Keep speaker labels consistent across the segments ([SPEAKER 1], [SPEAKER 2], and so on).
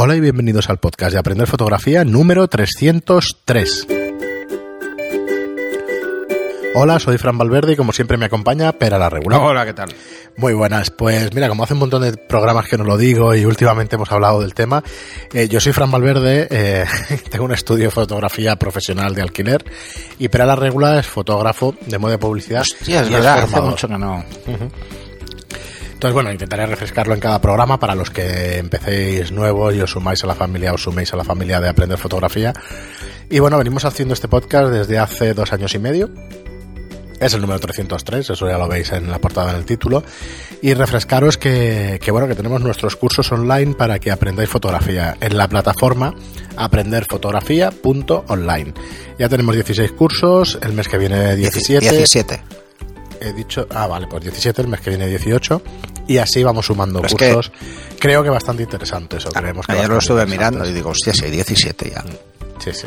[SPEAKER 1] Hola y bienvenidos al podcast de Aprender Fotografía número 303. Hola, soy Fran Valverde y como siempre me acompaña Pera la Regular.
[SPEAKER 2] Hola, ¿qué tal?
[SPEAKER 1] Muy buenas, pues mira, como hace un montón de programas que no lo digo y últimamente hemos hablado del tema, eh, yo soy Fran Valverde, eh, tengo un estudio de fotografía profesional de alquiler y Pera la Regular es fotógrafo de moda de publicidad.
[SPEAKER 2] Hostia, es
[SPEAKER 1] y
[SPEAKER 2] verdad, hace mucho que no.
[SPEAKER 1] Entonces, bueno, intentaré refrescarlo en cada programa para los que empecéis nuevos y os sumáis a la familia, os suméis a la familia de Aprender Fotografía. Y bueno, venimos haciendo este podcast desde hace dos años y medio. Es el número 303, eso ya lo veis en la portada en el título. Y refrescaros que, que, bueno, que tenemos nuestros cursos online para que aprendáis fotografía en la plataforma aprenderfotografía.online. Ya tenemos 16 cursos, el mes que viene 17
[SPEAKER 2] 17.
[SPEAKER 1] He dicho, ah, vale, pues 17, el mes que viene 18, y así vamos sumando
[SPEAKER 2] Pero es que-
[SPEAKER 1] cursos. Creo que bastante interesante eso, creemos que
[SPEAKER 2] Ayer lo estuve mirando y digo, hostia, si hay 17 ya.
[SPEAKER 1] Sí, sí.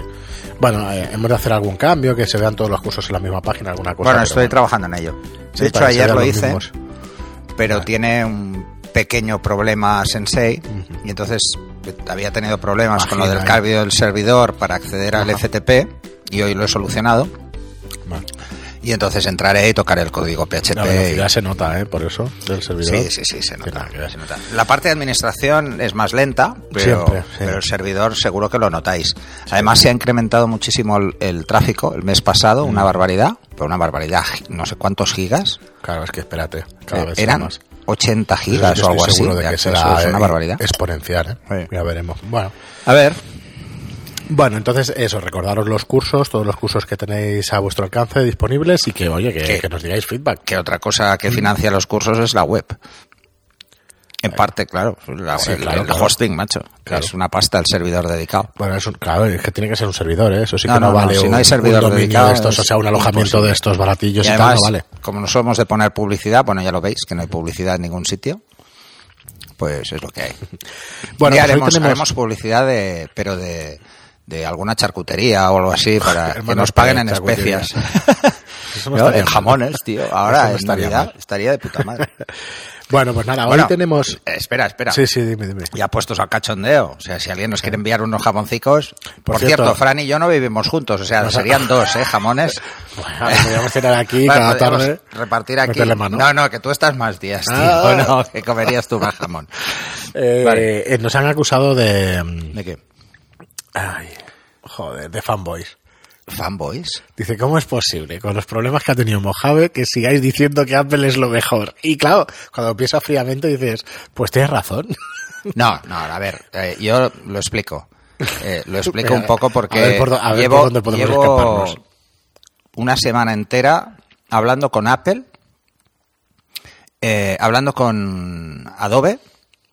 [SPEAKER 1] Bueno, eh, hemos de hacer algún cambio, que se vean todos los cursos en la misma página, alguna cosa.
[SPEAKER 2] Bueno, estoy trabajando en ello.
[SPEAKER 1] Sí,
[SPEAKER 2] De hecho, ayer lo hice,
[SPEAKER 1] mismos.
[SPEAKER 2] pero tiene un pequeño problema Sensei y entonces eh, había tenido problemas con lo del
[SPEAKER 1] ¿eh?
[SPEAKER 2] cambio del servidor para acceder al FTP y hoy lo he solucionado
[SPEAKER 1] Vale.
[SPEAKER 2] Y entonces entraré y tocaré el código PHP.
[SPEAKER 1] La velocidad se nota, ¿eh? Por eso, del servidor.
[SPEAKER 2] Sí, sí, sí, se nota, se nota. La parte de administración es más lenta, pero,
[SPEAKER 1] Siempre, sí.
[SPEAKER 2] pero el servidor seguro que lo notáis. Además, se ha incrementado muchísimo el, el tráfico el mes pasado,
[SPEAKER 1] Mm.
[SPEAKER 2] una barbaridad, pero una barbaridad, no sé cuántos gigas.
[SPEAKER 1] Claro, es que espérate, cada
[SPEAKER 2] Eh,
[SPEAKER 1] vez
[SPEAKER 2] eran
[SPEAKER 1] más.
[SPEAKER 2] 80
[SPEAKER 1] Yo
[SPEAKER 2] gigas o algo así.
[SPEAKER 1] de que será
[SPEAKER 2] es una
[SPEAKER 1] eh,
[SPEAKER 2] barbaridad.
[SPEAKER 1] exponencial, ¿eh?
[SPEAKER 2] Sí.
[SPEAKER 1] Ya veremos. Bueno,
[SPEAKER 2] A ver,
[SPEAKER 1] Bueno, entonces eso, recordaros los cursos, todos los cursos que tenéis a vuestro alcance disponibles y que, oye, que, nos digáis feedback.
[SPEAKER 2] que otra cosa que financia los cursos es la web. En parte, claro, la-
[SPEAKER 1] Sí,
[SPEAKER 2] el,
[SPEAKER 1] claro,
[SPEAKER 2] el
[SPEAKER 1] claro.
[SPEAKER 2] hosting, macho.
[SPEAKER 1] Claro.
[SPEAKER 2] Es una pasta el servidor dedicado.
[SPEAKER 1] Bueno, es un- claro, es que tiene que ser un servidor, ¿eh? Eso sí que
[SPEAKER 2] No,
[SPEAKER 1] no,
[SPEAKER 2] no, no,
[SPEAKER 1] vale
[SPEAKER 2] si
[SPEAKER 1] un,
[SPEAKER 2] no hay servidor
[SPEAKER 1] un
[SPEAKER 2] dedicado,
[SPEAKER 1] de estos, o sea, un alojamiento de estos baratillos
[SPEAKER 2] Y
[SPEAKER 1] y,
[SPEAKER 2] además,
[SPEAKER 1] tal, no vale.
[SPEAKER 2] como no somos de poner publicidad, bueno, ya lo veis, que no hay publicidad en ningún sitio, pues es lo que hay.
[SPEAKER 1] Bueno, pues
[SPEAKER 2] haremos,
[SPEAKER 1] tenemos-
[SPEAKER 2] haremos publicidad de, pero de, de alguna charcutería o algo así para que nos paguen en especias.
[SPEAKER 1] No
[SPEAKER 2] En jamones, tío. Ahora,
[SPEAKER 1] estaría
[SPEAKER 2] Navidad, estaría de puta madre.
[SPEAKER 1] Bueno, pues nada,
[SPEAKER 2] Bueno,
[SPEAKER 1] hoy tenemos...
[SPEAKER 2] eh, espera, espera.
[SPEAKER 1] Sí, sí, dime, dime.
[SPEAKER 2] Ya puestos al cachondeo. O sea, si alguien nos quiere enviar unos jamoncicos. Por,
[SPEAKER 1] cierto-
[SPEAKER 2] cierto, Fran y yo no vivimos juntos. O sea, serían dos, ¿eh? Jamones.
[SPEAKER 1] Bueno, podríamos tener aquí
[SPEAKER 2] Bueno,
[SPEAKER 1] cada tarde...
[SPEAKER 2] Repartir aquí.
[SPEAKER 1] mano.
[SPEAKER 2] No, no, que tú estás más días, tío.
[SPEAKER 1] Ah.
[SPEAKER 2] No, que comerías tú más jamón.
[SPEAKER 1] Eh,
[SPEAKER 2] Vale.
[SPEAKER 1] eh, nos han acusado de...
[SPEAKER 2] ¿De qué?
[SPEAKER 1] Ay, joder, de fanboys.
[SPEAKER 2] ¿Fanboys?
[SPEAKER 1] Dice, ¿cómo es posible, con los problemas que ha tenido Mojave, que sigáis diciendo que Apple es lo mejor? Y claro, cuando piensas fríamente dices, pues tienes razón.
[SPEAKER 2] No, no, a ver, eh, yo lo explico. Eh, lo explico un poco
[SPEAKER 1] a
[SPEAKER 2] porque
[SPEAKER 1] ver por a ver
[SPEAKER 2] llevo,
[SPEAKER 1] por dónde podemos
[SPEAKER 2] llevo
[SPEAKER 1] escaparnos.
[SPEAKER 2] una semana entera hablando con Apple, eh, hablando con Adobe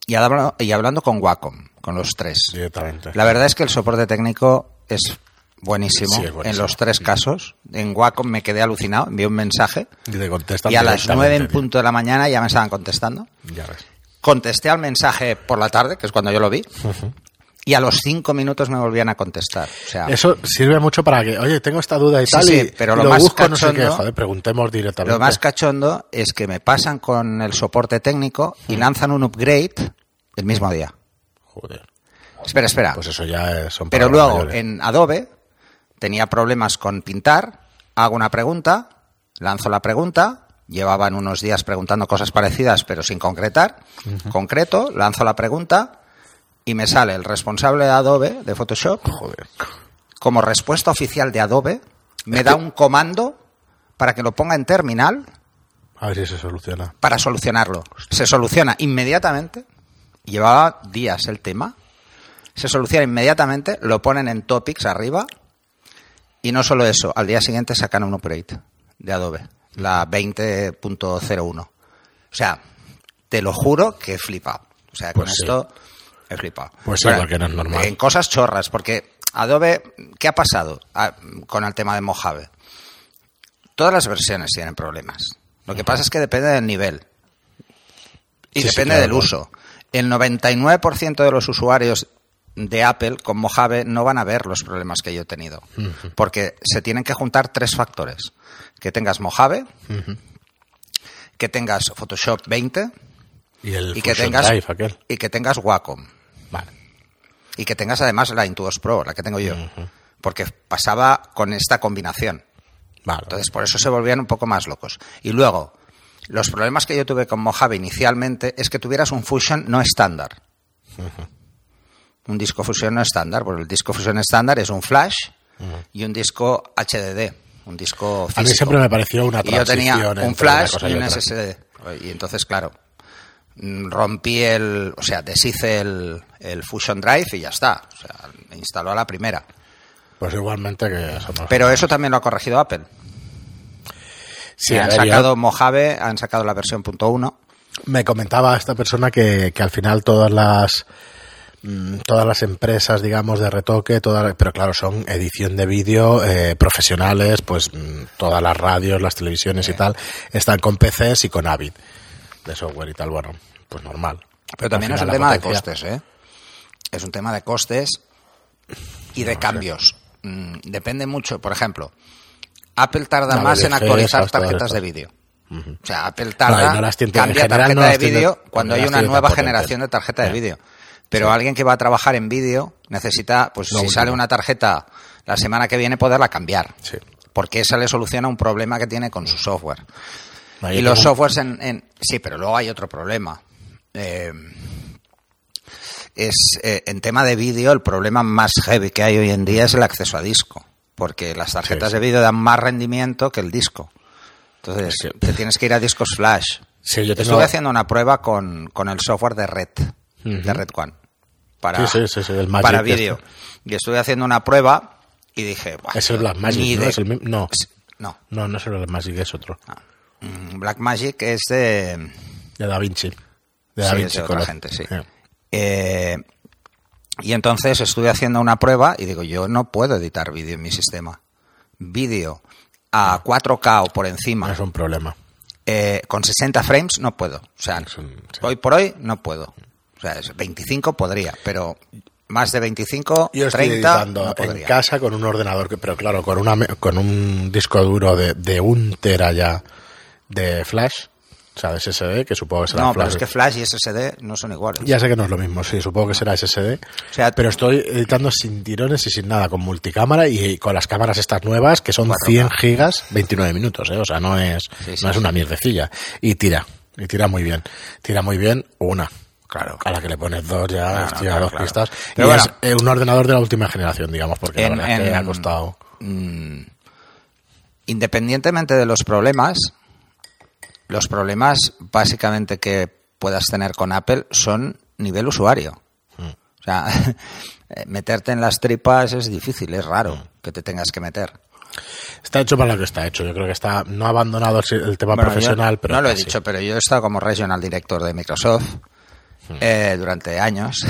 [SPEAKER 2] y hablando, y hablando con Wacom, con los tres.
[SPEAKER 1] Directamente.
[SPEAKER 2] La verdad es que el soporte técnico es buenísimo,
[SPEAKER 1] Sí, es buenísimo.
[SPEAKER 2] en los tres casos. En Wacom me quedé alucinado, envié un mensaje
[SPEAKER 1] Y
[SPEAKER 2] y a las nueve en punto de la mañana ya me estaban contestando.
[SPEAKER 1] Ya ves.
[SPEAKER 2] Contesté al mensaje por la tarde, que es cuando yo lo vi, y a los cinco minutos me volvían a contestar. O sea,
[SPEAKER 1] Eso sirve mucho para que, oye, tengo esta duda y
[SPEAKER 2] Sí,
[SPEAKER 1] tal,
[SPEAKER 2] sí,
[SPEAKER 1] y
[SPEAKER 2] pero lo
[SPEAKER 1] lo
[SPEAKER 2] más
[SPEAKER 1] busco, no sé qué,
[SPEAKER 2] cachondo-
[SPEAKER 1] joder, preguntemos directamente.
[SPEAKER 2] lo más cachondo es que me pasan con el soporte técnico y lanzan un upgrade el mismo día.
[SPEAKER 1] Joder,
[SPEAKER 2] Espera, espera.
[SPEAKER 1] pues eso ya es- son
[SPEAKER 2] Pero luego
[SPEAKER 1] mayores.
[SPEAKER 2] en Adobe tenía problemas con pintar, hago una pregunta, lanzo la pregunta, llevaban unos días preguntando cosas parecidas pero sin concretar, concreto, lanzo la pregunta y me sale el responsable de Adobe de Photoshop
[SPEAKER 1] Joder.
[SPEAKER 2] como respuesta oficial de Adobe, me da un comando para que lo ponga en terminal
[SPEAKER 1] A ver si se soluciona.
[SPEAKER 2] para solucionarlo. Se soluciona inmediatamente. Llevaba días el tema. Se soluciona inmediatamente, lo ponen en topics arriba. Y no solo eso, al día siguiente sacan un upgrade de Adobe, la 20.01. O sea, te lo juro que he flipado. O sea, con
[SPEAKER 1] Pues sí.
[SPEAKER 2] esto he flipado.
[SPEAKER 1] Pues sí, porque no es normal.
[SPEAKER 2] En cosas chorras, porque Adobe, ¿qué ha pasado con el tema de Mojave? Todas las versiones tienen problemas. Lo que pasa es que depende del nivel. Y
[SPEAKER 1] Sí, sí,
[SPEAKER 2] depende
[SPEAKER 1] claro,
[SPEAKER 2] del uso. El 99% de los usuarios de Apple con Mojave no van a ver los problemas que yo he tenido. Porque se tienen que juntar tres factores. Que tengas Mojave, que tengas Photoshop 20
[SPEAKER 1] Y el
[SPEAKER 2] y que tengas
[SPEAKER 1] aquel.
[SPEAKER 2] y que tengas Wacom.
[SPEAKER 1] Vale.
[SPEAKER 2] Y que tengas además la Intuos Pro, la que tengo yo. Porque pasaba con esta combinación.
[SPEAKER 1] Vale.
[SPEAKER 2] Entonces, por eso se volvían un poco más locos. Y luego, los problemas que yo tuve con Mojave inicialmente es que tuvieras un Fusion no estándar. Un disco Fusion no estándar, porque el disco Fusion estándar es un flash y un disco HDD, un disco físico.
[SPEAKER 1] A mí siempre me pareció una
[SPEAKER 2] Y yo tenía
[SPEAKER 1] transición
[SPEAKER 2] un flash y
[SPEAKER 1] y
[SPEAKER 2] un. SSD. Y entonces, claro, rompí el, o sea, deshice el, el Fusion Drive y ya está. O sea, me instaló a la primera.
[SPEAKER 1] Pues igualmente que no.
[SPEAKER 2] Pero eso también lo ha corregido Apple.
[SPEAKER 1] Sí,
[SPEAKER 2] han
[SPEAKER 1] yo-
[SPEAKER 2] sacado Mojave, han sacado la versión .1.
[SPEAKER 1] me comentaba esta persona que, que al final todas las todas las empresas digamos de retoque todas pero claro son edición de vídeo eh, profesionales pues mm, todas las radios las televisiones y tal están con PCs y con Avid de software y tal bueno pues normal
[SPEAKER 2] Pero también es un tema de costes, ¿eh? Es un tema de costes y de cambios. Mm, depende mucho. Por ejemplo, Apple tarda
[SPEAKER 1] No,
[SPEAKER 2] más en actualizar tarjetas de vídeo. O sea, Apple tarda,
[SPEAKER 1] no
[SPEAKER 2] cambia tarjeta de vídeo cuando hay una nueva generación de tarjeta de vídeo. Pero
[SPEAKER 1] Sí.
[SPEAKER 2] alguien que va a trabajar en vídeo necesita, pues si sale una tarjeta la semana que viene, poderla cambiar.
[SPEAKER 1] Sí.
[SPEAKER 2] Porque esa le soluciona un problema que tiene con su software. Y los
[SPEAKER 1] tengo-
[SPEAKER 2] softwares en, en- Sí, pero luego hay otro problema. Eh, es eh, en tema de vídeo el problema más heavy que hay hoy en día es el acceso a disco, porque las tarjetas
[SPEAKER 1] sí.
[SPEAKER 2] de vídeo dan más rendimiento que el disco. Entonces,
[SPEAKER 1] Es que-
[SPEAKER 2] te tienes que ir a discos flash.
[SPEAKER 1] Sí, yo tengo-
[SPEAKER 2] Estuve haciendo una prueba con, con el software de Red, de Red One, para,
[SPEAKER 1] Sí, sí, sí, sí, el Magic
[SPEAKER 2] para
[SPEAKER 1] este.
[SPEAKER 2] vídeo. Y estuve haciendo una prueba y dije, "Buah,
[SPEAKER 1] es el
[SPEAKER 2] ni
[SPEAKER 1] ¿no?
[SPEAKER 2] de-
[SPEAKER 1] Es el mi- no
[SPEAKER 2] No,
[SPEAKER 1] no no es el Blackmagic es otro
[SPEAKER 2] mm, Blackmagic es de...
[SPEAKER 1] de Da Vinci de Da
[SPEAKER 2] Sí,
[SPEAKER 1] Vinci
[SPEAKER 2] es de otra
[SPEAKER 1] Color.
[SPEAKER 2] gente, sí.
[SPEAKER 1] Eh.
[SPEAKER 2] Eh, y entonces estuve haciendo una prueba y digo, yo no puedo editar vídeo en mi sistema. Vídeo a 4K o por encima,
[SPEAKER 1] es un problema
[SPEAKER 2] eh, con 60 frames, no puedo. O sea,
[SPEAKER 1] Es un- sí.
[SPEAKER 2] hoy por hoy no puedo. O sea, es 25 podría, pero más de 25,
[SPEAKER 1] Yo estoy
[SPEAKER 2] 30
[SPEAKER 1] editando
[SPEAKER 2] no
[SPEAKER 1] en casa con un ordenador, pero claro, con, una, con un disco duro de, de un tera ya de flash, o sea, de SSD, que supongo que será
[SPEAKER 2] No,
[SPEAKER 1] flash.
[SPEAKER 2] pero es que Flash y SSD no son iguales.
[SPEAKER 1] Ya sé que no es lo mismo, sí, supongo que será SSD.
[SPEAKER 2] O sea,
[SPEAKER 1] pero estoy editando sin tirones y sin nada, con multicámara y, con las cámaras estas nuevas, que son
[SPEAKER 2] 4K.
[SPEAKER 1] 100 gigas, 29 minutos, ¿eh? o sea, no es,
[SPEAKER 2] Sí, sí,
[SPEAKER 1] no es una mierdecilla. Y tira, y tira muy bien. Tira muy bien una.
[SPEAKER 2] Claro.
[SPEAKER 1] A la que le pones dos ya,
[SPEAKER 2] Claro,
[SPEAKER 1] dos
[SPEAKER 2] claro.
[SPEAKER 1] pistas.
[SPEAKER 2] Pero
[SPEAKER 1] y
[SPEAKER 2] bueno.
[SPEAKER 1] es eh, un ordenador de la última generación, digamos, porque
[SPEAKER 2] En-
[SPEAKER 1] la verdad es que
[SPEAKER 2] en-
[SPEAKER 1] ha costado.
[SPEAKER 2] mm, independientemente de los problemas, los problemas básicamente que puedas tener con Apple son nivel usuario. O sea, meterte en las tripas es difícil, es raro que te tengas que meter.
[SPEAKER 1] Está hecho para lo que está hecho. Yo creo que está no ha abandonado el, tema
[SPEAKER 2] Bueno,
[SPEAKER 1] profesional, pero
[SPEAKER 2] no lo he dicho, pero yo he estado como regional director de Microsoft eh, durante años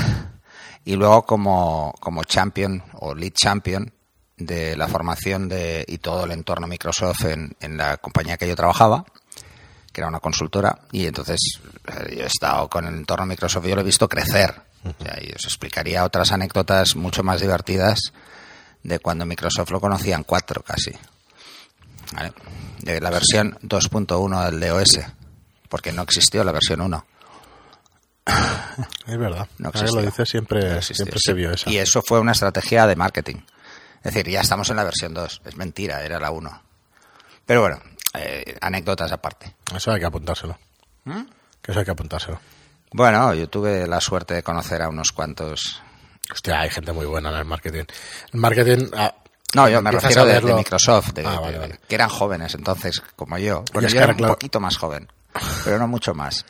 [SPEAKER 2] y luego como, como champion o lead champion de la formación de, y todo el entorno Microsoft en, en la compañía que yo trabajaba, que era una consultora, y entonces eh, yo he estado con el entorno Microsoft y yo lo he visto crecer. O sea, y os explicaría otras anécdotas mucho más divertidas de cuando Microsoft lo conocían cuatro casi. ¿vale? De la versión 2.1 del DOS, porque no existió la versión 1.
[SPEAKER 1] Es verdad.
[SPEAKER 2] No
[SPEAKER 1] Ahora lo dices, siempre,
[SPEAKER 2] No
[SPEAKER 1] siempre se vio esa.
[SPEAKER 2] Y eso fue una estrategia de marketing. Es decir, ya estamos en la versión 2. Es mentira, era la 1. Pero bueno, eh, anécdotas aparte.
[SPEAKER 1] Eso hay que apuntárselo.
[SPEAKER 2] ¿Mm?
[SPEAKER 1] Que eso hay que apuntárselo.
[SPEAKER 2] Bueno, yo tuve la suerte de conocer a unos cuantos.
[SPEAKER 1] Hostia, hay gente muy buena en el marketing. El marketing. ah,
[SPEAKER 2] No, yo me refiero
[SPEAKER 1] a
[SPEAKER 2] de, Microsoft, de-
[SPEAKER 1] Ah, vale,
[SPEAKER 2] de- que eran jóvenes entonces, como yo. Bueno,
[SPEAKER 1] es
[SPEAKER 2] yo
[SPEAKER 1] que
[SPEAKER 2] era
[SPEAKER 1] claro-
[SPEAKER 2] un poquito más joven, pero no mucho más.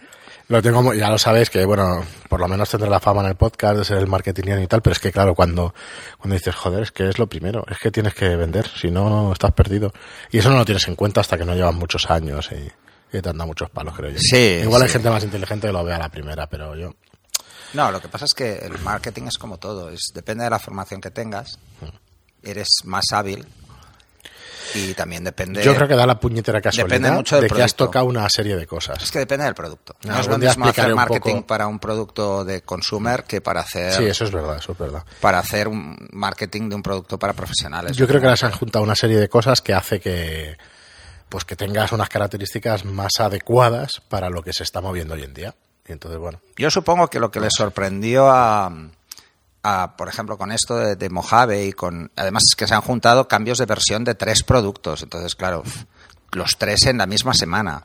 [SPEAKER 1] Lo tengo, muy- ya lo sabéis que, bueno, por lo menos tendré la fama en el podcast de ser el marketingiano y tal, pero es que, claro, cuando, cuando dices, joder, es que es lo primero, es que tienes que vender, si no, no estás perdido. Y eso no lo tienes en cuenta hasta que no llevas muchos años y, y te han dado muchos palos, creo yo.
[SPEAKER 2] Sí,
[SPEAKER 1] Igual hay
[SPEAKER 2] sí.
[SPEAKER 1] gente más inteligente que lo ve a la primera, pero yo.
[SPEAKER 2] No, lo que pasa es que el marketing es como todo, es depende de la formación que tengas, eres más hábil y también depende.
[SPEAKER 1] Yo creo que da la puñetera casualidad
[SPEAKER 2] Depende mucho del
[SPEAKER 1] de que has tocado una serie de cosas.
[SPEAKER 2] Es que depende del producto. No
[SPEAKER 1] Algún
[SPEAKER 2] es lo mismo hacer marketing
[SPEAKER 1] poco-
[SPEAKER 2] para un producto de consumer que para hacer
[SPEAKER 1] Sí, eso es verdad, eso es verdad.
[SPEAKER 2] para hacer un marketing de un producto para profesionales.
[SPEAKER 1] Yo creo que se han juntado una serie de cosas que hace que pues que tengas unas características más adecuadas para lo que se está moviendo hoy en día. Y entonces, bueno,
[SPEAKER 2] Yo supongo que lo que le sorprendió a, a, por ejemplo, con esto de, de, Mojave y con. Además, es que se han juntado cambios de versión de tres productos. Entonces, claro, los tres en la misma semana.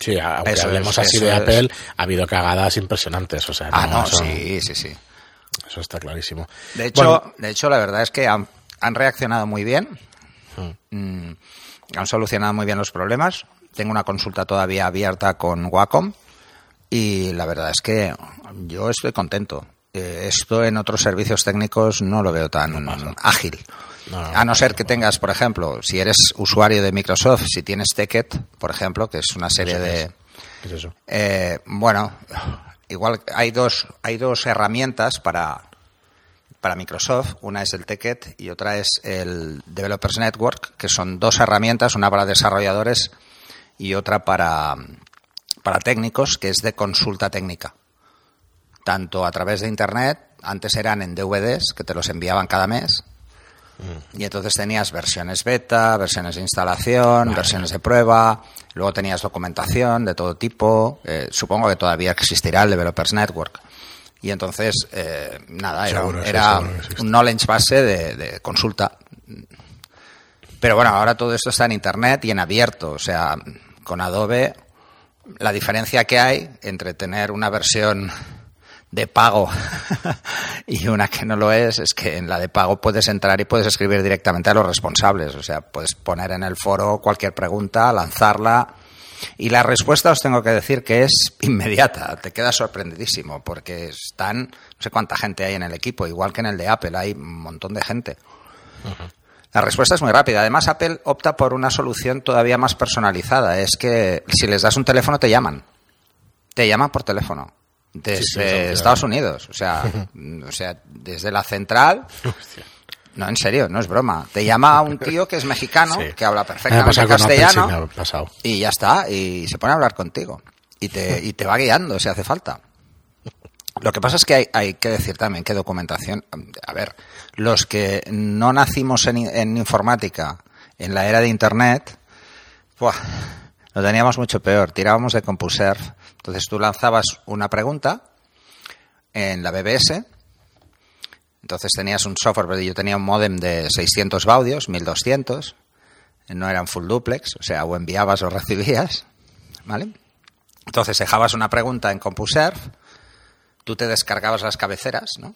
[SPEAKER 1] Sí, aunque eso hablemos es, así de Apple, ha habido cagadas impresionantes. O sea,
[SPEAKER 2] ah, no, sí, sí, sí.
[SPEAKER 1] Eso está clarísimo.
[SPEAKER 2] De hecho, bueno, de hecho la verdad es que han, han reaccionado muy bien. Hmm. Mm, han solucionado muy bien los problemas. Tengo una consulta todavía abierta con Wacom y la verdad es que yo estoy contento. Eh, esto en otros servicios técnicos no lo veo tan no ágil. No, no, a no ser que tengas, por ejemplo, si eres usuario de Microsoft, si tienes Ticket, por ejemplo, que es una serie de...
[SPEAKER 1] ¿Qué es eso?
[SPEAKER 2] Eh, bueno, igual hay dos, hay dos herramientas para, para Microsoft. Una es el Ticket y otra es el Developers Network, que son dos herramientas, una para desarrolladores y otra para, para técnicos, que es de consulta técnica. Tanto a través de Internet, antes eran en DVDs, que te los enviaban cada mes, y entonces tenías versiones beta, versiones de instalación, vale. versiones de prueba, luego tenías documentación de todo tipo, eh, supongo que todavía existirá el Developers Network. Y entonces, eh, nada, era, un knowledge base de, de, consulta. Pero bueno, ahora todo esto está en Internet y en abierto, o sea, con Adobe, la diferencia que hay entre tener una versión de pago y una que no lo es, es que en la de pago puedes entrar y puedes escribir directamente a los responsables. O sea, puedes poner en el foro cualquier pregunta, lanzarla. Y la respuesta os tengo que decir que es inmediata. Te quedas sorprendidísimo porque están, no sé cuánta gente hay en el equipo, igual que en el de Apple, hay un montón de gente. Uh -huh. La respuesta es muy rápida. Además, Apple opta por una solución todavía más personalizada. Es que si les das un teléfono, te llaman. Te llaman por teléfono desde Estados Unidos, o sea, o sea, desde la central. No, en serio, no es broma. Te llama un tío que es mexicano, sí. que habla perfectamente castellano, y ya está, y se pone a hablar contigo. Y te, y te va guiando si hace falta. Lo que pasa es que hay, hay, que decir también que documentación. A ver, los que no nacimos en, en informática en la era de Internet, ¡buah! lo teníamos mucho peor. Tirábamos de CompuServe entonces tú lanzabas una pregunta en la BBS, entonces tenías un software, pero yo tenía un modem de 600 baudios, 1200, no eran full duplex, o sea, o enviabas o recibías, ¿vale? Entonces dejabas una pregunta en CompuServe, tú te descargabas las cabeceras, ¿no?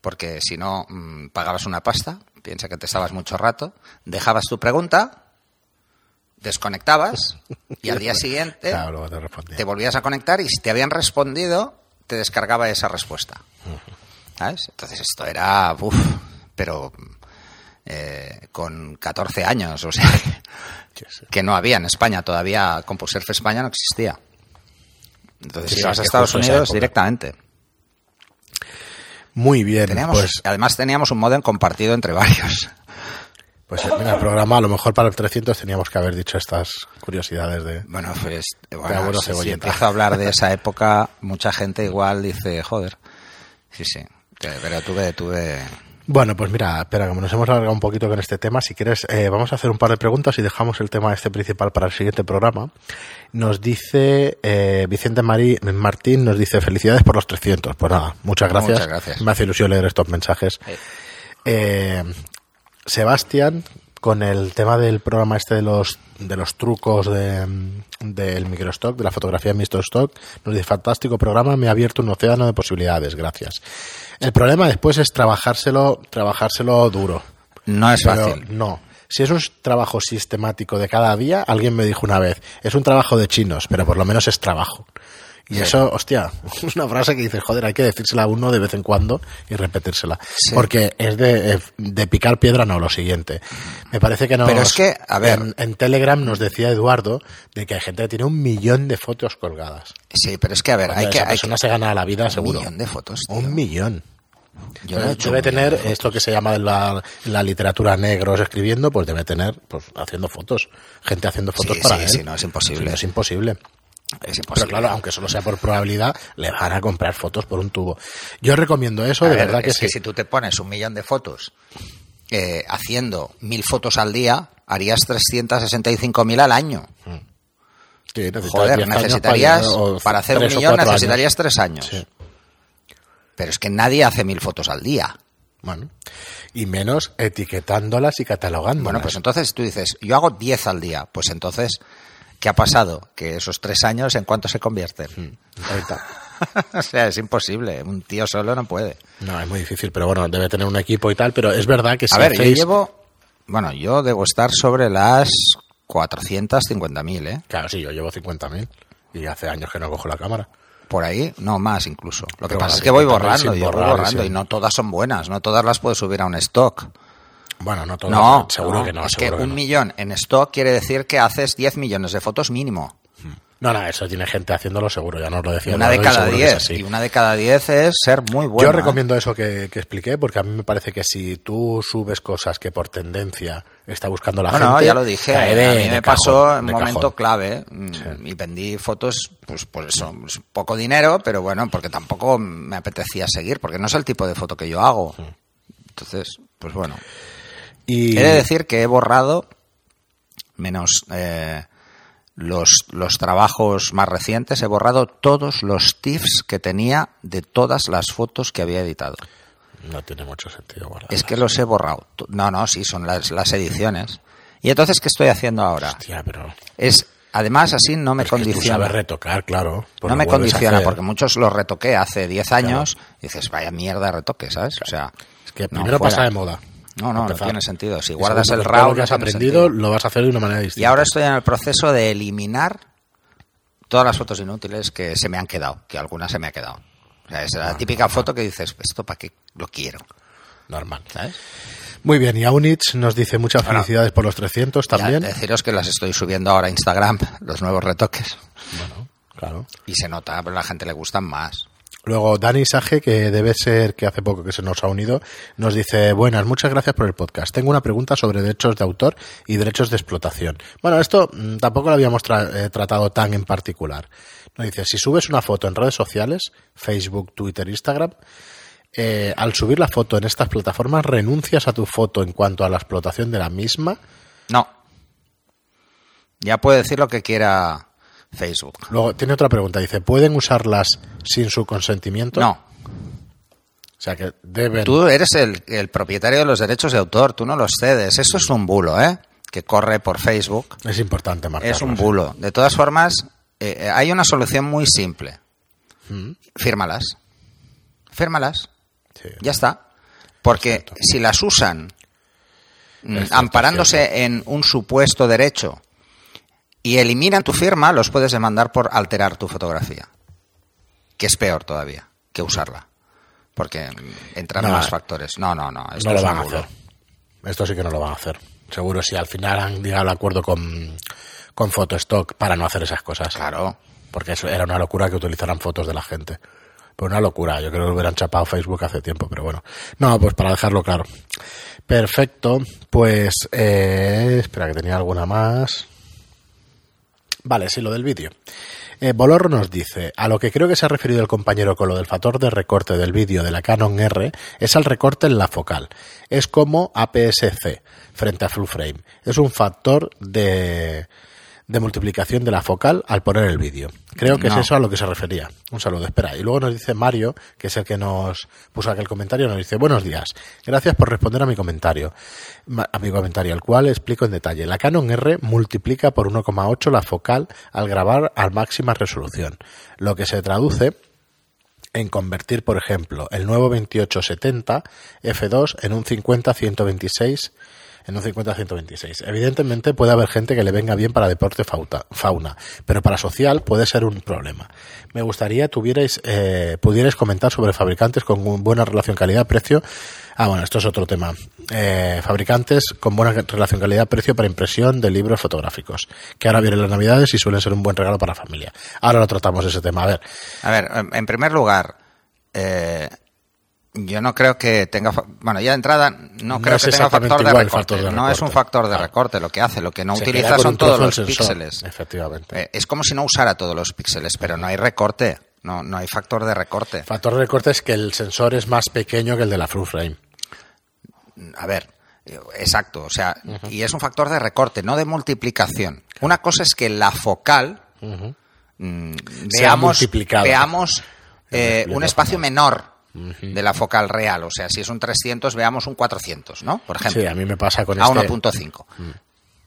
[SPEAKER 2] Porque si no, mmm, pagabas una pasta, piensa que te estabas mucho rato, dejabas tu pregunta, desconectabas y al día siguiente
[SPEAKER 1] claro, te,
[SPEAKER 2] te, volvías a conectar y si te habían respondido, te descargaba esa respuesta. ¿Sabes? Entonces esto era, uff, pero eh, con 14 años, o sea, que no había en España todavía, CompuServe España no existía. Entonces ibas a Estados Unidos directamente.
[SPEAKER 1] Muy bien.
[SPEAKER 2] Teníamos,
[SPEAKER 1] pues...
[SPEAKER 2] Además teníamos un modem compartido entre varios.
[SPEAKER 1] Pues en el programa, a lo mejor para el 300 teníamos que haber dicho estas curiosidades de.
[SPEAKER 2] Bueno, pues. Bueno, si, si empiezo a hablar de esa época, mucha gente igual dice, joder. Sí, sí. Pero tuve. tuve...
[SPEAKER 1] Bueno, pues mira, espera, como nos hemos alargado un poquito con este tema, si quieres, eh, vamos a hacer un par de preguntas y dejamos el tema este principal para el siguiente programa. Nos dice eh, Vicente Marí, Martín, nos dice felicidades por los 300. Pues nada, muchas gracias.
[SPEAKER 2] Muchas gracias.
[SPEAKER 1] Me hace ilusión leer estos mensajes.
[SPEAKER 2] Sí.
[SPEAKER 1] Eh, Sebastián, con el tema del programa este de los de los trucos de, del microstock, de la fotografía en microstock, nos dice fantástico programa, me ha abierto un océano de posibilidades, gracias. El problema después es trabajárselo, trabajárselo duro.
[SPEAKER 2] No es fácil.
[SPEAKER 1] No. Si es un trabajo sistemático de cada día, alguien me dijo una vez, es un trabajo de chinos, pero por lo menos es trabajo. Y sí. eso, hostia, es una frase que dices, joder, hay que decírsela a uno de vez en cuando y repetírsela. Sí. Porque es de, de, picar piedra, no, lo siguiente. Me parece que no.
[SPEAKER 2] Pero es que, a ver.
[SPEAKER 1] En, en, Telegram nos decía Eduardo de que hay gente que tiene un millón de fotos colgadas.
[SPEAKER 2] Sí, pero es que, a ver, hay
[SPEAKER 1] esa
[SPEAKER 2] que.
[SPEAKER 1] Esa persona
[SPEAKER 2] hay
[SPEAKER 1] se gana la vida, seguro.
[SPEAKER 2] Un millón de fotos. Tío.
[SPEAKER 1] Un millón.
[SPEAKER 2] Yo no
[SPEAKER 1] debe tener esto que se llama la, la, literatura negros escribiendo, pues debe tener pues haciendo fotos, gente haciendo fotos
[SPEAKER 2] sí,
[SPEAKER 1] para
[SPEAKER 2] sí,
[SPEAKER 1] él.
[SPEAKER 2] Sí, no, es imposible.
[SPEAKER 1] Es imposible.
[SPEAKER 2] Es imposible.
[SPEAKER 1] Pero claro, aunque solo sea por probabilidad, le van a comprar fotos por un tubo. Yo recomiendo eso,
[SPEAKER 2] a
[SPEAKER 1] de
[SPEAKER 2] ver,
[SPEAKER 1] verdad que
[SPEAKER 2] es
[SPEAKER 1] sí.
[SPEAKER 2] que si tú te pones un millón de fotos eh, haciendo mil fotos al día, harías 365.000 al año.
[SPEAKER 1] Sí,
[SPEAKER 2] Joder, necesitarías, para, para, hacer un millón necesitarías años. tres años. Sí. Pero es que nadie hace mil fotos al día.
[SPEAKER 1] Bueno, y menos etiquetándolas y catalogándolas.
[SPEAKER 2] Bueno, pues entonces tú dices, yo hago 10 al día. Pues entonces, ¿qué ha pasado? Que esos tres años, ¿en cuánto se convierten?
[SPEAKER 1] Mm, ahorita.
[SPEAKER 2] o sea, es imposible. Un tío solo no puede.
[SPEAKER 1] No, es muy difícil, pero bueno, debe tener un equipo y tal, pero es verdad que si
[SPEAKER 2] A ver, yo
[SPEAKER 1] hacéis-
[SPEAKER 2] llevo... Bueno, yo debo estar sobre las 450.000, ¿eh?
[SPEAKER 1] Claro, sí, yo llevo 50.000 y hace años que no cojo la cámara.
[SPEAKER 2] Por ahí, no más incluso. Lo que
[SPEAKER 1] Pero
[SPEAKER 2] pasa es que voy
[SPEAKER 1] 50.000
[SPEAKER 2] borrando, yo voy
[SPEAKER 1] borrar,
[SPEAKER 2] borrando
[SPEAKER 1] sí.
[SPEAKER 2] y no todas son buenas, no todas las puedo subir a un stock.
[SPEAKER 1] Bueno, no todo.
[SPEAKER 2] No,
[SPEAKER 1] seguro que no.
[SPEAKER 2] Es que un
[SPEAKER 1] no.
[SPEAKER 2] millón en stock quiere decir que haces 10 millones de fotos mínimo.
[SPEAKER 1] No, no, eso tiene gente haciéndolo seguro, ya nos lo decía.
[SPEAKER 2] una de cada
[SPEAKER 1] seguro que es
[SPEAKER 2] 10.
[SPEAKER 1] así.
[SPEAKER 2] Y una de cada 10 es ser muy bueno.
[SPEAKER 1] Yo
[SPEAKER 2] ¿eh?
[SPEAKER 1] recomiendo eso que, que expliqué, porque a mí me parece que si tú subes cosas que por tendencia está buscando la
[SPEAKER 2] No,
[SPEAKER 1] gente.
[SPEAKER 2] no, ya lo dije. a mí me
[SPEAKER 1] cajón,
[SPEAKER 2] pasó en momento
[SPEAKER 1] cajón.
[SPEAKER 2] clave mm, y vendí fotos, pues por eso, pues, poco dinero, pero bueno, porque tampoco me apetecía seguir, porque no es el tipo de foto que yo hago. Entonces, pues bueno.
[SPEAKER 1] Y
[SPEAKER 2] He de decir que he borrado, menos eh, los, los trabajos más recientes, he borrado todos los TIFFs que tenía de todas las fotos que había editado.
[SPEAKER 1] no tiene mucho sentido guardar.
[SPEAKER 2] Es que los he borrado. No, no, sí, son las, las ediciones. Y entonces, ¿qué estoy haciendo ahora?
[SPEAKER 1] Hostia, pero.
[SPEAKER 2] Es, además, así no me
[SPEAKER 1] es que tú
[SPEAKER 2] condiciona.
[SPEAKER 1] sabes retocar, claro. pues
[SPEAKER 2] no me condiciona, porque muchos los retoqué hace 10 años y dices, vaya mierda retoque, ¿sabes? O sea,
[SPEAKER 1] Es que
[SPEAKER 2] no,
[SPEAKER 1] primero
[SPEAKER 2] fuera.
[SPEAKER 1] pasa de moda.
[SPEAKER 2] No, no, no tiene sentido. Si guardas el RAW,
[SPEAKER 1] lo que
[SPEAKER 2] no
[SPEAKER 1] has aprendido
[SPEAKER 2] sentido.
[SPEAKER 1] lo vas a hacer de una manera distinta.
[SPEAKER 2] Y ahora estoy en el proceso de eliminar todas las fotos inútiles que se me han quedado, que algunas se me ha quedado. O sea, es la típica foto que dices, ¿esto para qué lo quiero?
[SPEAKER 1] Normal.
[SPEAKER 2] ¿Sabes?
[SPEAKER 1] Muy bien, y Aunich nos dice muchas
[SPEAKER 2] Bueno,
[SPEAKER 1] felicidades por los 300 también.
[SPEAKER 2] Ya, deciros que las estoy subiendo ahora a Instagram, los nuevos retoques.
[SPEAKER 1] Bueno, claro.
[SPEAKER 2] Y se nota, pero a la gente le gustan más.
[SPEAKER 1] Luego Dani Sage, que debe ser que hace poco que se nos ha unido, nos dice, buenas, muchas gracias por el podcast. Tengo una pregunta sobre derechos de autor y derechos de explotación. Bueno, esto mm, tampoco lo habíamos eh, tratado tan en particular. Nos dice, si subes una foto en redes sociales, Facebook, Twitter, Instagram, eh, al subir la foto en estas plataformas, ¿renuncias a tu foto en cuanto a la explotación de la misma?
[SPEAKER 2] No. Ya puede decir lo que quiera Facebook.
[SPEAKER 1] Luego, tiene otra pregunta, dice, ¿pueden usarlas sin su consentimiento?
[SPEAKER 2] No.
[SPEAKER 1] O sea, que deben...
[SPEAKER 2] Tú eres el, el propietario de los derechos de autor, tú no los cedes. Eso es un bulo, ¿eh? Que corre por Facebook.
[SPEAKER 1] Es importante marcarlo.
[SPEAKER 2] Es un bulo. De todas formas, eh, eh, hay una solución muy simple.
[SPEAKER 1] Mm,
[SPEAKER 2] Fírmalas. Fírmalas.
[SPEAKER 1] sí.
[SPEAKER 2] Ya está. Porque si las usan mm, amparándose en un supuesto derecho y eliminan tu firma, los puedes demandar por alterar tu fotografía. Que es peor todavía que usarla. Porque entran
[SPEAKER 1] No,
[SPEAKER 2] más factores. No, no, no. Esto
[SPEAKER 1] no lo van a hacer. Esto sí que no lo van a hacer. Seguro si al final han llegado al acuerdo con, con Photostock para no hacer esas cosas.
[SPEAKER 2] Claro.
[SPEAKER 1] Porque eso era una locura que utilizaran fotos de la gente. Pues una locura. Yo creo que lo hubieran chapado Facebook hace tiempo, pero bueno. No, pues para dejarlo claro. Perfecto. Pues, eh, espera que tenía alguna más. Vale, sí, lo del vídeo. Eh, nos dice, a lo que creo que se ha referido el compañero con lo del factor de recorte del vídeo de la Canon R es al recorte en la focal. Es como APS-C frente a full frame. Es un factor de, de multiplicación de la focal al poner el vídeo. Creo que
[SPEAKER 2] No.
[SPEAKER 1] es eso a lo que se refería. Un saludo, espera. Y luego nos dice Mario, que es el que nos puso aquel comentario, nos dice, buenos días, gracias por responder a mi comentario. A mi comentario, el cual explico en detalle. La Canon R multiplica por 1,8 la focal al grabar a máxima resolución, lo que se traduce en convertir, por ejemplo, el nuevo 2870 f2 en un 50-126 en un 50-126. Evidentemente puede haber gente que le venga bien para deporte fauna, pero para social puede ser un problema. Me gustaría tuvierais, eh, pudierais comentar sobre fabricantes con buena relación calidad-precio. Ah, bueno, esto es otro tema. Eh, fabricantes con buena relación calidad-precio para impresión de libros fotográficos, que ahora vienen las navidades y suelen ser un buen regalo para la familia. Ahora lo tratamos ese tema. A ver,
[SPEAKER 2] A ver, en primer lugar, eh, yo no creo que tenga. Bueno, ya de entrada, no,
[SPEAKER 1] No
[SPEAKER 2] creo que tenga factor de, recorte. No es un factor de
[SPEAKER 1] Ah.
[SPEAKER 2] recorte. Lo que hace, lo que no
[SPEAKER 1] Se
[SPEAKER 2] utiliza son todos los
[SPEAKER 1] sensor,
[SPEAKER 2] píxeles.
[SPEAKER 1] Efectivamente.
[SPEAKER 2] Eh, es como si no usara todos los píxeles, pero no hay recorte. No, no hay factor de recorte.
[SPEAKER 1] Factor de recorte es que el sensor es más pequeño que el de la full frame.
[SPEAKER 2] A ver, eh, exacto. O sea, y es un factor de recorte, no de multiplicación. Una cosa es que la focal mm, veamos,
[SPEAKER 1] multiplicada.
[SPEAKER 2] veamos eh, un espacio menor de la focal real. O sea, si es un 300, veamos un 400, ¿no? Por ejemplo.
[SPEAKER 1] Sí, a mí me pasa con
[SPEAKER 2] a
[SPEAKER 1] este...
[SPEAKER 2] 1.5.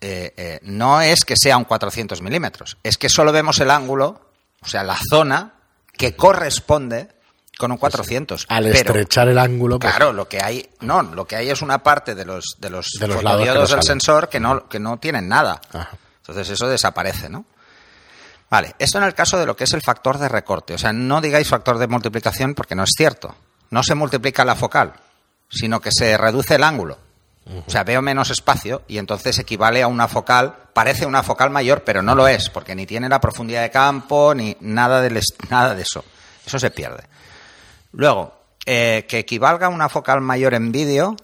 [SPEAKER 2] Eh, eh, no es que sea un 400 milímetros, es que solo vemos el ángulo, o sea, la zona que corresponde con un 400.
[SPEAKER 1] Al
[SPEAKER 2] Pero,
[SPEAKER 1] estrechar el ángulo... pues,
[SPEAKER 2] Claro, lo que hay, no, lo que hay es una parte de los de los,
[SPEAKER 1] De los
[SPEAKER 2] del sensor que no que no tienen nada.
[SPEAKER 1] Ajá.
[SPEAKER 2] Entonces eso desaparece, ¿no? Vale, esto en el caso de lo que es el factor de recorte. O sea, no digáis factor de multiplicación porque no es cierto. No se multiplica la focal, sino que se reduce el ángulo. O sea, veo menos espacio y entonces equivale a una focal, parece una focal mayor, pero no lo es, porque ni tiene la profundidad de campo, ni nada, est- nada de eso. Eso se pierde. Luego, eh, que equivalga a una focal mayor en vídeo,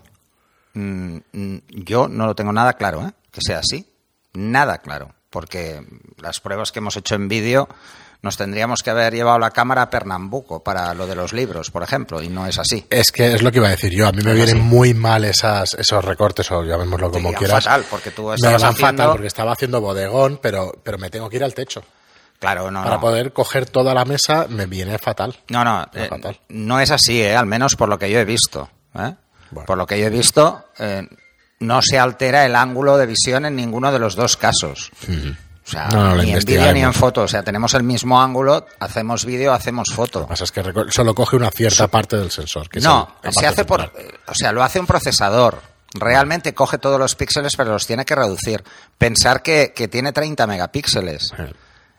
[SPEAKER 2] mm, mm, yo no lo tengo nada claro, ¿eh? que sea así. Nada claro, porque las pruebas que hemos hecho en vídeo nos tendríamos que haber llevado la cámara a Pernambuco para lo de los libros, por ejemplo, y no es así.
[SPEAKER 1] Es que es lo que iba a decir yo. A mí me vienen
[SPEAKER 2] así.
[SPEAKER 1] muy mal esas, esos recortes, o llamémoslo como quieras.
[SPEAKER 2] fatal, porque tú
[SPEAKER 1] me
[SPEAKER 2] estabas
[SPEAKER 1] van
[SPEAKER 2] haciendo-
[SPEAKER 1] fatal porque estaba haciendo bodegón, pero, pero me tengo que ir al techo.
[SPEAKER 2] Claro, no,
[SPEAKER 1] Para
[SPEAKER 2] no.
[SPEAKER 1] poder coger toda la mesa me viene fatal.
[SPEAKER 2] No, no,
[SPEAKER 1] No,
[SPEAKER 2] eh,
[SPEAKER 1] fatal.
[SPEAKER 2] no es así, ¿eh? al menos por lo que yo he visto. ¿eh?
[SPEAKER 1] Bueno.
[SPEAKER 2] Por lo que yo he visto, no se altera el ángulo de visión en ninguno de los dos casos. O sea,
[SPEAKER 1] No, no, lo
[SPEAKER 2] ni en vídeo ni en foto. O sea, tenemos el mismo ángulo, hacemos vídeo, hacemos foto.
[SPEAKER 1] Lo que pasa es que solo coge una cierta parte del sensor. Que es
[SPEAKER 2] No,
[SPEAKER 1] el-
[SPEAKER 2] se hace por,
[SPEAKER 1] central.
[SPEAKER 2] eh, o sea, lo hace un procesador. Realmente coge todos los píxeles, pero los tiene que reducir. Pensar que, que tiene 30 megapíxeles.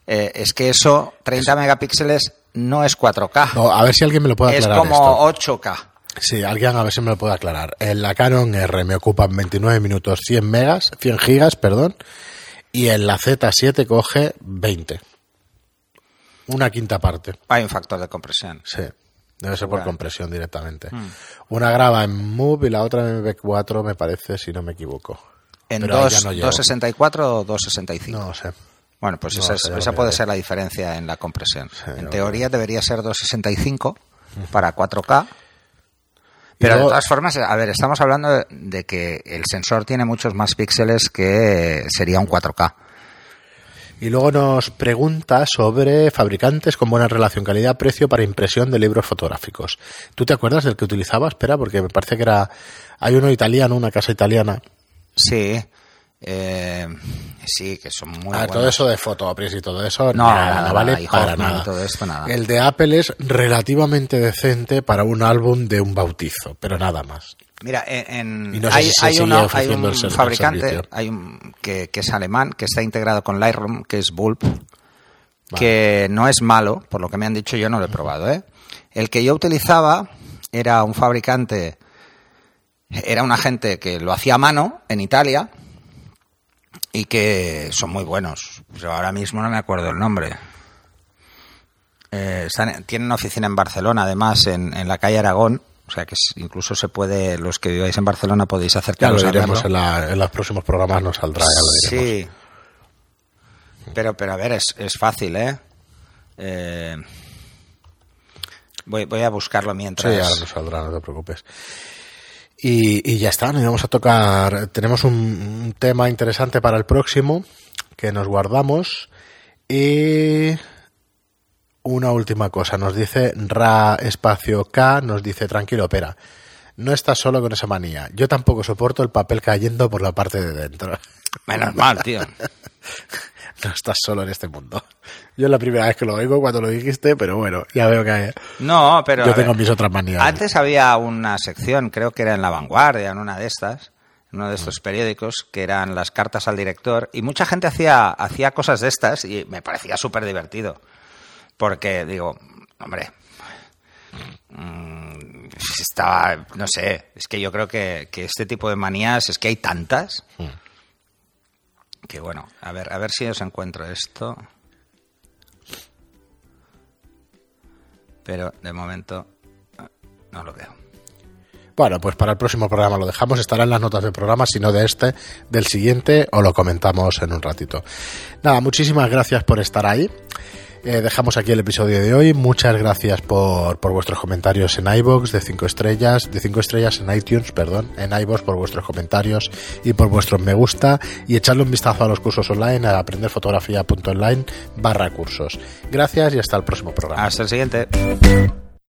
[SPEAKER 2] Eh, es que eso, 30 megapíxeles, no es 4K.
[SPEAKER 1] No, a ver si alguien me lo puede
[SPEAKER 2] es
[SPEAKER 1] aclarar
[SPEAKER 2] como
[SPEAKER 1] esto.
[SPEAKER 2] 8K.
[SPEAKER 1] Sí, alguien a ver si me lo puede aclarar. En la Canon R me ocupan 29 minutos 100 megas, 100 gigas, perdón, y en la Z7 coge 20. Una quinta parte.
[SPEAKER 2] Hay un factor de compresión.
[SPEAKER 1] Sí. Debe ser por compresión directamente.
[SPEAKER 2] Hmm.
[SPEAKER 1] Una graba en MOV y la otra en MP4, me parece, si no me equivoco.
[SPEAKER 2] ¿En
[SPEAKER 1] Pero
[SPEAKER 2] dos-
[SPEAKER 1] no llego.
[SPEAKER 2] 264 o 265?
[SPEAKER 1] No sé.
[SPEAKER 2] Bueno, pues
[SPEAKER 1] No,
[SPEAKER 2] esa, es- esa puede ser la diferencia en la compresión. en teoría debería ser 265 para 4K. Pero
[SPEAKER 1] luego-
[SPEAKER 2] de todas formas, a ver, estamos hablando de, de que el sensor tiene muchos más píxeles que sería un 4K.
[SPEAKER 1] Y luego nos pregunta sobre fabricantes con buena relación calidad-precio para impresión de libros fotográficos. ¿Tú te acuerdas del que utilizaba? Espera, porque me parece que era... Hay uno italiano, una casa italiana.
[SPEAKER 2] Sí, eh, sí, que son muy
[SPEAKER 1] A ver,
[SPEAKER 2] buenos.
[SPEAKER 1] todo eso de fotopris y todo eso
[SPEAKER 2] No,
[SPEAKER 1] nada,
[SPEAKER 2] nada,
[SPEAKER 1] vale
[SPEAKER 2] y
[SPEAKER 1] para
[SPEAKER 2] Hoffman
[SPEAKER 1] nada.
[SPEAKER 2] todo esto, nada.
[SPEAKER 1] El de Apple es relativamente decente para un álbum de un bautizo, pero nada más.
[SPEAKER 2] Mira, en, en-
[SPEAKER 1] Y no sé
[SPEAKER 2] hay,
[SPEAKER 1] si
[SPEAKER 2] hay
[SPEAKER 1] sigue
[SPEAKER 2] uno- hay
[SPEAKER 1] ofreciendo
[SPEAKER 2] un
[SPEAKER 1] el
[SPEAKER 2] fabricante hay un, que, que es alemán, que está integrado con Lightroom, que es Bulb, que no es malo, por lo que me han dicho, yo no lo he probado. ¿eh? El que yo utilizaba era un fabricante, era una gente que lo hacía a mano en Italia y que son muy buenos. Pero ahora mismo no me acuerdo el nombre. Eh, están- tienen una oficina en Barcelona, además, en, en la calle Aragón. O sea que incluso se puede, los que viváis en Barcelona podéis
[SPEAKER 1] Ya lo
[SPEAKER 2] acercaros a
[SPEAKER 1] diremos en, la- en los próximos programas, nos saldrá, ya lo.
[SPEAKER 2] Sí. Pero, pero a ver, es, es fácil, ¿eh? Eh, voy, voy a buscarlo
[SPEAKER 1] Sí,
[SPEAKER 2] mientras.
[SPEAKER 1] ahora nos saldrá, no te preocupes. Y, y ya está, nos vamos a tocar. Tenemos un, un tema interesante para el próximo que nos guardamos. Y una última cosa, nos dice Ra espacio K, nos dice tranquilo, opera. No estás solo con esa manía. Yo tampoco soporto el papel cayendo por la parte de dentro.
[SPEAKER 2] Menos mal, tío.
[SPEAKER 1] No estás solo en este mundo. Yo es la primera vez que lo oigo cuando lo dijiste, pero bueno, ya veo que
[SPEAKER 2] No, pero.
[SPEAKER 1] yo
[SPEAKER 2] ver,
[SPEAKER 1] tengo mis otras manías.
[SPEAKER 2] Antes había una sección, creo que era en La Vanguardia, en una de estas, en uno de estos periódicos, que eran las cartas al director, y mucha gente hacía, hacía cosas de estas y me parecía súper divertido. Porque, digo, hombre, mm, estaba, no sé, es que yo creo que, que este tipo de manías, es que hay tantas, que bueno, a ver, a ver si os encuentro esto. Pero de momento no lo veo.
[SPEAKER 1] Bueno, pues para el próximo programa lo dejamos, estará en las notas del programa, si no de este, del siguiente, o lo comentamos en un ratito. Nada, muchísimas gracias por estar ahí. Eh, dejamos aquí el episodio de hoy. Muchas gracias por, por vuestros comentarios en iBox de 5 estrellas, de 5 estrellas en iTunes, perdón, en iBox por vuestros comentarios y por vuestros me gusta. Y echarle un vistazo a los cursos online a aprenderfotografía.online barra cursos. Gracias y hasta el próximo programa.
[SPEAKER 2] Hasta el siguiente.